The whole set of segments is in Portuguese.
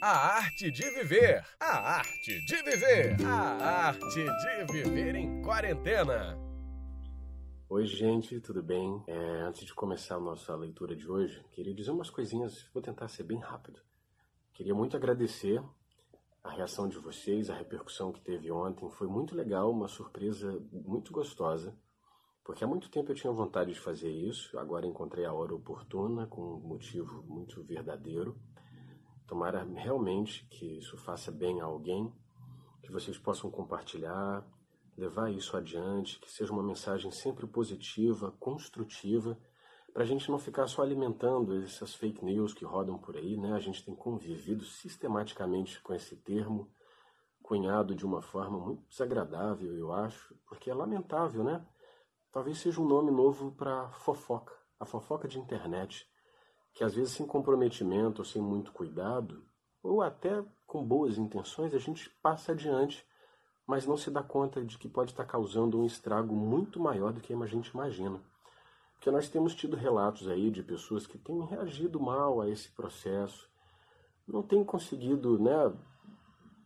A arte de viver. A arte de viver. A arte de viver em quarentena. Oi, gente, tudo bem? É, antes de começar a nossa leitura de hoje, queria dizer umas coisinhas, vou tentar ser bem rápido. Queria muito agradecer a reação de vocês, a repercussão que teve ontem. Foi muito legal, uma surpresa muito gostosa, porque há muito tempo eu tinha vontade de fazer isso, agora encontrei a hora oportuna, com um motivo muito verdadeiro. Tomara realmente que isso faça bem a alguém, que vocês possam compartilhar, levar isso adiante, que seja uma mensagem sempre positiva, construtiva, para a gente não ficar só alimentando essas fake news que rodam por aí, né? A gente tem convivido sistematicamente com esse termo, cunhado de uma forma muito desagradável, eu acho, porque é lamentável, né? Talvez seja um nome novo para fofoca, a fofoca de internet que às vezes sem comprometimento ou sem muito cuidado, ou até com boas intenções, a gente passa adiante, mas não se dá conta de que pode estar causando um estrago muito maior do que a gente imagina. Porque nós temos tido relatos aí de pessoas que têm reagido mal a esse processo, não têm conseguido né,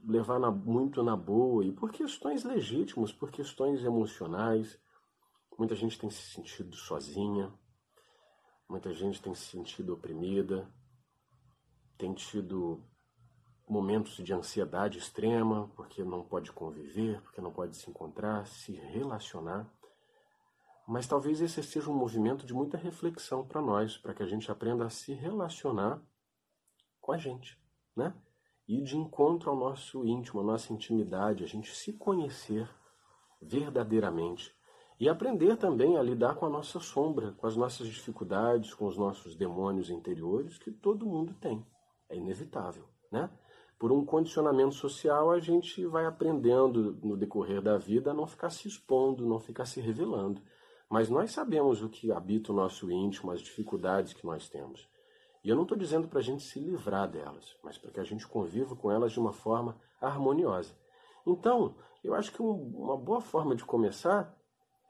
levar na, muito na boa, e por questões legítimas, por questões emocionais. Muita gente tem se sentido sozinha, Muita gente tem se sentido oprimida, tem tido momentos de ansiedade extrema, porque não pode conviver, porque não pode se encontrar, se relacionar. Mas talvez esse seja um movimento de muita reflexão para nós, para que a gente aprenda a se relacionar com a gente, né? E de encontro ao nosso íntimo, à nossa intimidade, a gente se conhecer verdadeiramente e aprender também a lidar com a nossa sombra, com as nossas dificuldades, com os nossos demônios interiores, que todo mundo tem. É inevitável, né? Por um condicionamento social, a gente vai aprendendo no decorrer da vida a não ficar se expondo, não ficar se revelando. Mas nós sabemos o que habita o nosso íntimo, as dificuldades que nós temos. E eu não estou dizendo para a gente se livrar delas, mas para que a gente conviva com elas de uma forma harmoniosa. Então, eu acho que uma boa forma de começar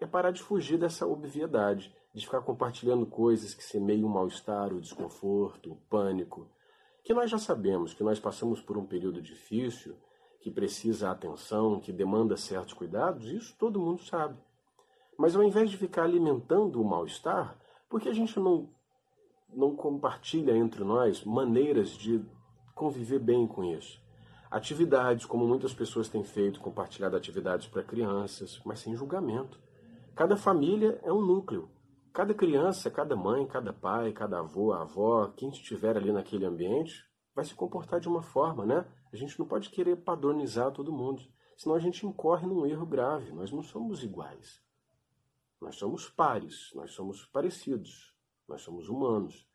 é parar de fugir dessa obviedade, de ficar compartilhando coisas que semeiam o mal-estar, o desconforto, o pânico, que nós já sabemos que nós passamos por um período difícil, que precisa atenção, que demanda certos cuidados, isso todo mundo sabe. Mas ao invés de ficar alimentando o mal-estar, por que a gente não, não compartilha entre nós maneiras de conviver bem com isso? Atividades, como muitas pessoas têm feito, compartilhado atividades para crianças, mas sem julgamento Cada família é um núcleo. Cada criança, cada mãe, cada pai, cada avô, avó, quem estiver ali naquele ambiente, vai se comportar de uma forma, né? A gente não pode querer padronizar todo mundo, senão a gente incorre num erro grave. Nós não somos iguais. Nós somos pares, nós somos parecidos, nós somos humanos.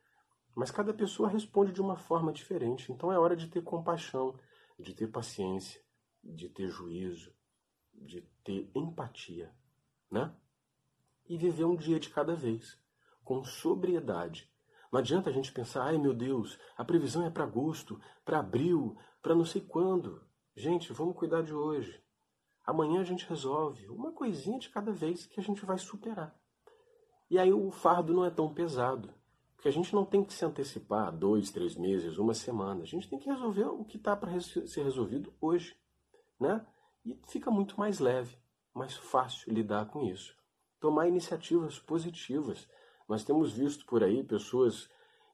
Mas cada pessoa responde de uma forma diferente. Então é hora de ter compaixão, de ter paciência, de ter juízo, de ter empatia, né? E viver um dia de cada vez, com sobriedade. Não adianta a gente pensar, ai meu Deus, a previsão é para agosto, para abril, para não sei quando. Gente, vamos cuidar de hoje. Amanhã a gente resolve uma coisinha de cada vez que a gente vai superar. E aí o fardo não é tão pesado. Porque a gente não tem que se antecipar dois, três meses, uma semana. A gente tem que resolver o que está para ser resolvido hoje. Né? E fica muito mais leve, mais fácil lidar com isso tomar iniciativas positivas. Nós temos visto por aí pessoas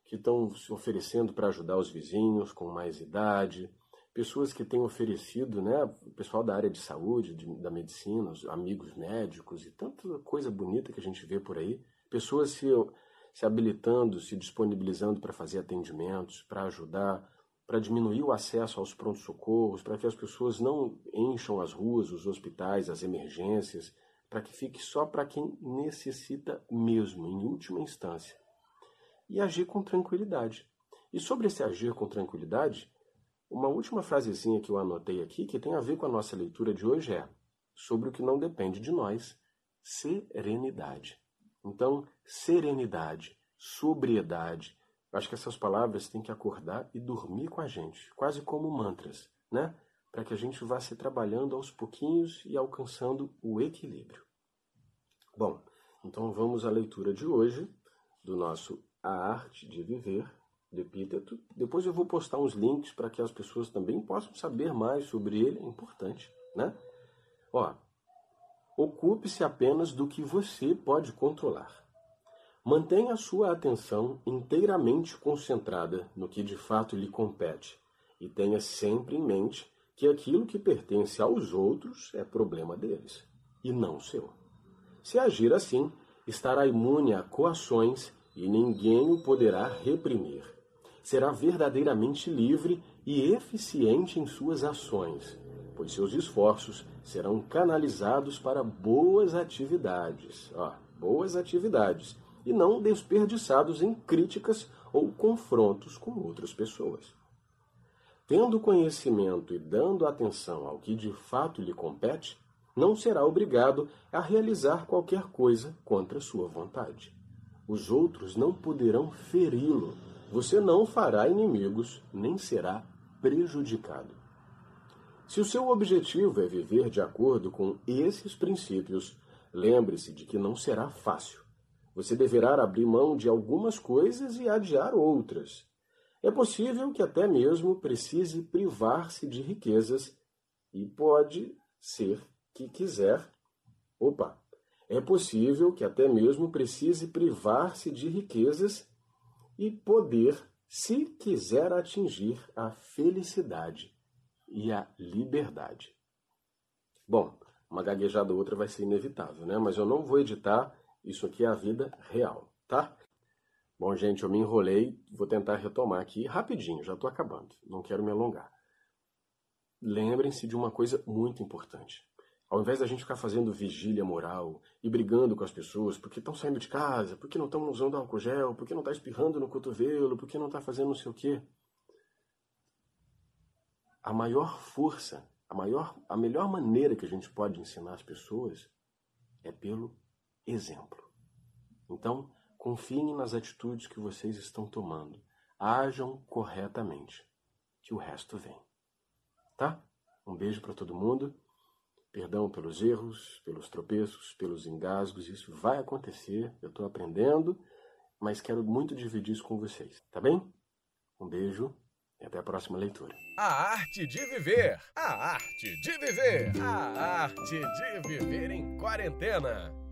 que estão se oferecendo para ajudar os vizinhos com mais idade, pessoas que têm oferecido, né, o pessoal da área de saúde, de, da medicina, os amigos médicos e tanta coisa bonita que a gente vê por aí, pessoas se, se habilitando, se disponibilizando para fazer atendimentos, para ajudar, para diminuir o acesso aos prontos-socorros, para que as pessoas não encham as ruas, os hospitais, as emergências, para que fique só para quem necessita mesmo, em última instância. E agir com tranquilidade. E sobre esse agir com tranquilidade, uma última frasezinha que eu anotei aqui, que tem a ver com a nossa leitura de hoje, é sobre o que não depende de nós, serenidade. Então, serenidade, sobriedade. Acho que essas palavras têm que acordar e dormir com a gente, quase como mantras, né? Para que a gente vá se trabalhando aos pouquinhos e alcançando o equilíbrio. Bom, então vamos à leitura de hoje do nosso A Arte de Viver, do epíteto. Depois eu vou postar uns links para que as pessoas também possam saber mais sobre ele. É importante, né? Ó, ocupe-se apenas do que você pode controlar. Mantenha a sua atenção inteiramente concentrada no que de fato lhe compete e tenha sempre em mente que aquilo que pertence aos outros é problema deles e não seu. Se agir assim, estará imune a coações e ninguém o poderá reprimir. Será verdadeiramente livre e eficiente em suas ações, pois seus esforços serão canalizados para boas atividades, ó, boas atividades, e não desperdiçados em críticas ou confrontos com outras pessoas. Tendo conhecimento e dando atenção ao que de fato lhe compete, não será obrigado a realizar qualquer coisa contra sua vontade. Os outros não poderão feri-lo. Você não fará inimigos, nem será prejudicado. Se o seu objetivo é viver de acordo com esses princípios, lembre-se de que não será fácil. Você deverá abrir mão de algumas coisas e adiar outras. É possível que até mesmo precise privar-se de riquezas e pode ser que quiser. Opa! É possível que até mesmo precise privar-se de riquezas e poder, se quiser atingir a felicidade e a liberdade. Bom, uma gaguejada ou outra vai ser inevitável, né? Mas eu não vou editar, isso aqui é a vida real, tá? Bom, gente, eu me enrolei, vou tentar retomar aqui rapidinho, já estou acabando, não quero me alongar. Lembrem-se de uma coisa muito importante. Ao invés da gente ficar fazendo vigília moral e brigando com as pessoas porque estão saindo de casa, porque não estão usando álcool gel, porque não está espirrando no cotovelo, porque não está fazendo não sei o quê. A maior força, a, maior, a melhor maneira que a gente pode ensinar as pessoas é pelo exemplo. Então, confiem nas atitudes que vocês estão tomando. Ajam corretamente, que o resto vem. Tá? Um beijo para todo mundo. Perdão pelos erros, pelos tropeços, pelos engasgos, isso vai acontecer, eu estou aprendendo, mas quero muito dividir isso com vocês, tá bem? Um beijo e até a próxima leitura. A arte de viver, a arte de viver, a arte de viver em quarentena.